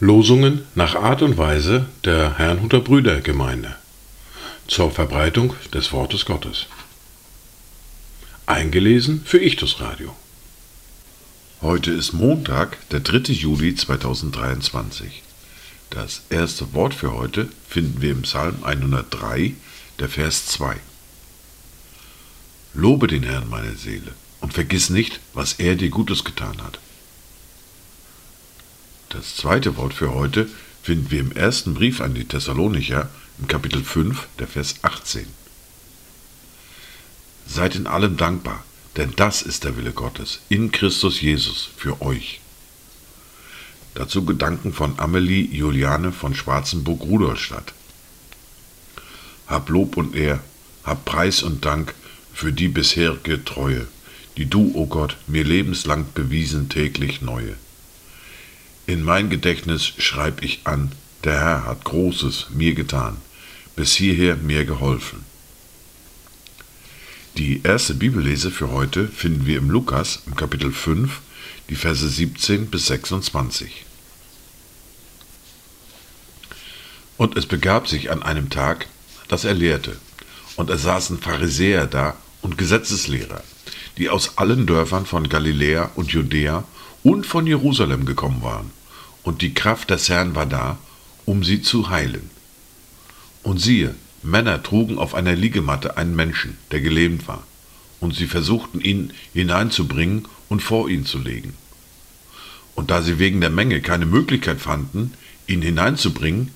Losungen nach Art und Weise der Herrnhuter Brüdergemeinde zur Verbreitung des Wortes Gottes. Eingelesen für Ichtus Radio. Heute ist Montag, der 3. Juli 2023. Das erste Wort für heute finden wir im Psalm 103, der Vers 2. Lobe den Herrn, meine Seele, und vergiss nicht, was er dir Gutes getan hat. Das zweite Wort für heute finden wir im ersten Brief an die Thessalonicher im Kapitel 5, der Vers 18. Seid in allem dankbar, denn das ist der Wille Gottes in Christus Jesus für euch. Dazu Gedanken von Amelie Juliane von Schwarzenburg-Rudolstadt. Hab Lob und Ehr, hab Preis und Dank für die bisherige Treue, die du, o oh Gott, mir lebenslang bewiesen täglich neue. In mein Gedächtnis schreib ich an, der Herr hat Großes mir getan, bis hierher mir geholfen. Die erste Bibellese für heute finden wir im Lukas im Kapitel 5, die Verse 17 bis 26. Und es begab sich an einem Tag, dass er lehrte, und es saßen Pharisäer da und Gesetzeslehrer, die aus allen Dörfern von Galiläa und Judäa und von Jerusalem gekommen waren, und die Kraft des Herrn war da, um sie zu heilen. Und siehe, Männer trugen auf einer Liegematte einen Menschen, der gelähmt war, und sie versuchten ihn hineinzubringen und vor ihn zu legen. Und da sie wegen der Menge keine Möglichkeit fanden, ihn hineinzubringen,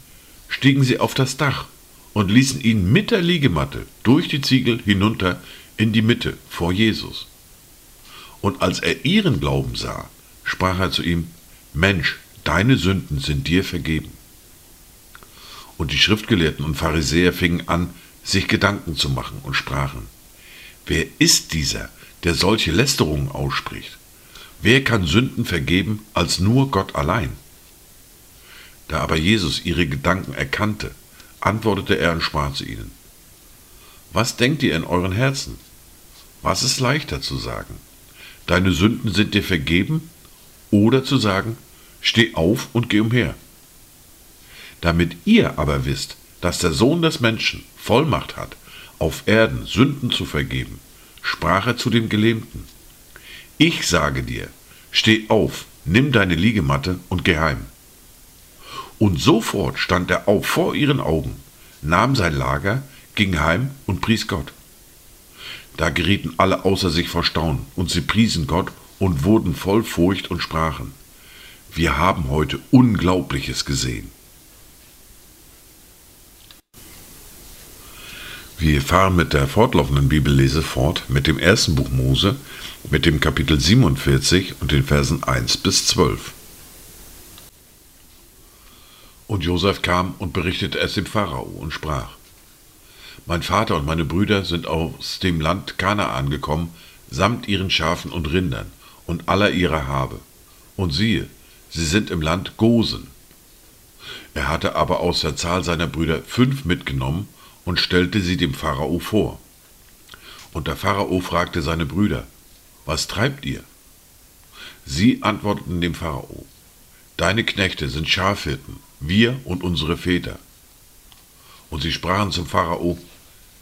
stiegen sie auf das Dach und ließen ihn mit der Liegematte durch die Ziegel hinunter in die Mitte vor Jesus. Und als er ihren Glauben sah, sprach er zu ihm, Mensch, deine Sünden sind dir vergeben. Und die Schriftgelehrten und Pharisäer fingen an, sich Gedanken zu machen und sprachen, wer ist dieser, der solche Lästerungen ausspricht? Wer kann Sünden vergeben als nur Gott allein? Da aber Jesus ihre Gedanken erkannte, antwortete er und sprach zu ihnen, Was denkt ihr in euren Herzen? Was ist leichter zu sagen? Deine Sünden sind dir vergeben? Oder zu sagen, Steh auf und geh umher. Damit ihr aber wisst, dass der Sohn des Menschen Vollmacht hat, auf Erden Sünden zu vergeben, sprach er zu dem Gelähmten. Ich sage dir, steh auf, nimm deine Liegematte und geh heim. Und sofort stand er auf vor ihren Augen, nahm sein Lager, ging heim und pries Gott. Da gerieten alle außer sich vor Staunen, und sie priesen Gott und wurden voll Furcht und sprachen, wir haben heute Unglaubliches gesehen. Wir fahren mit der fortlaufenden Bibellese fort mit dem ersten Buch Mose, mit dem Kapitel 47 und den Versen 1 bis 12. Und Josef kam und berichtete es dem Pharao und sprach: Mein Vater und meine Brüder sind aus dem Land Kanaan gekommen, samt ihren Schafen und Rindern und aller ihrer Habe. Und siehe, sie sind im Land Gosen. Er hatte aber aus der Zahl seiner Brüder fünf mitgenommen und stellte sie dem Pharao vor. Und der Pharao fragte seine Brüder, was treibt ihr? Sie antworteten dem Pharao, Deine Knechte sind Schafhirten, wir und unsere Väter. Und sie sprachen zum Pharao,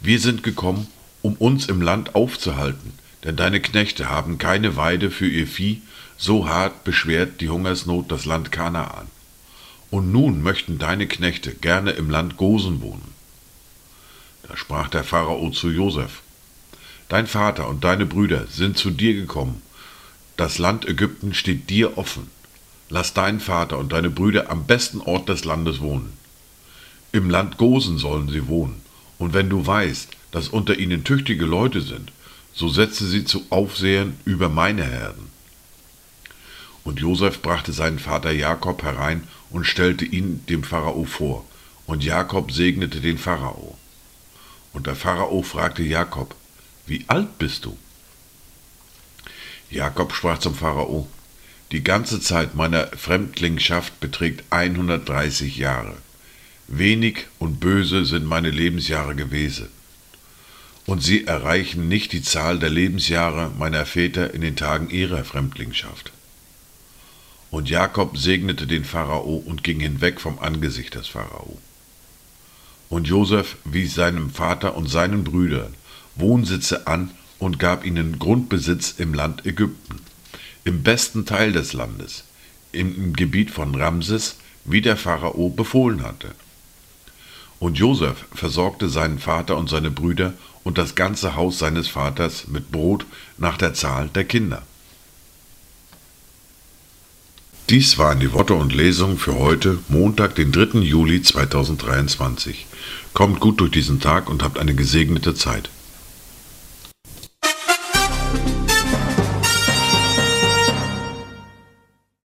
Wir sind gekommen, um uns im Land aufzuhalten, denn deine Knechte haben keine Weide für ihr Vieh, so hart beschwert die Hungersnot das Land Kanaan. Und nun möchten deine Knechte gerne im Land Gosen wohnen. Da sprach der Pharao zu Josef, Dein Vater und deine Brüder sind zu dir gekommen, das Land Ägypten steht dir offen. Lass deinen Vater und deine Brüder am besten Ort des Landes wohnen. Im Land Gosen sollen sie wohnen, und wenn du weißt, dass unter ihnen tüchtige Leute sind, so setze sie zu Aufsehern über meine Herden. Und Josef brachte seinen Vater Jakob herein und stellte ihn dem Pharao vor, und Jakob segnete den Pharao. Und der Pharao fragte Jakob, wie alt bist du? Jakob sprach zum Pharao, die ganze Zeit meiner Fremdlingschaft beträgt 130 Jahre. Wenig und böse sind meine Lebensjahre gewesen. und sie erreichen nicht die Zahl der Lebensjahre meiner Väter in den Tagen ihrer Fremdlingschaft. Und Jakob segnete den Pharao und ging hinweg vom Angesicht des Pharao. Und Josef wies seinem Vater und seinen Brüdern Wohnsitze an und gab ihnen Grundbesitz im Land Ägypten, im besten Teil des Landes, im Gebiet von Ramses, wie der Pharao befohlen hatte. Und Josef versorgte seinen Vater und seine Brüder und das ganze Haus seines Vaters mit Brot nach der Zahl der Kinder. Dies waren die Worte und Lesungen für heute, Montag, den 3. Juli 2023. Kommt gut durch diesen Tag und habt eine gesegnete Zeit.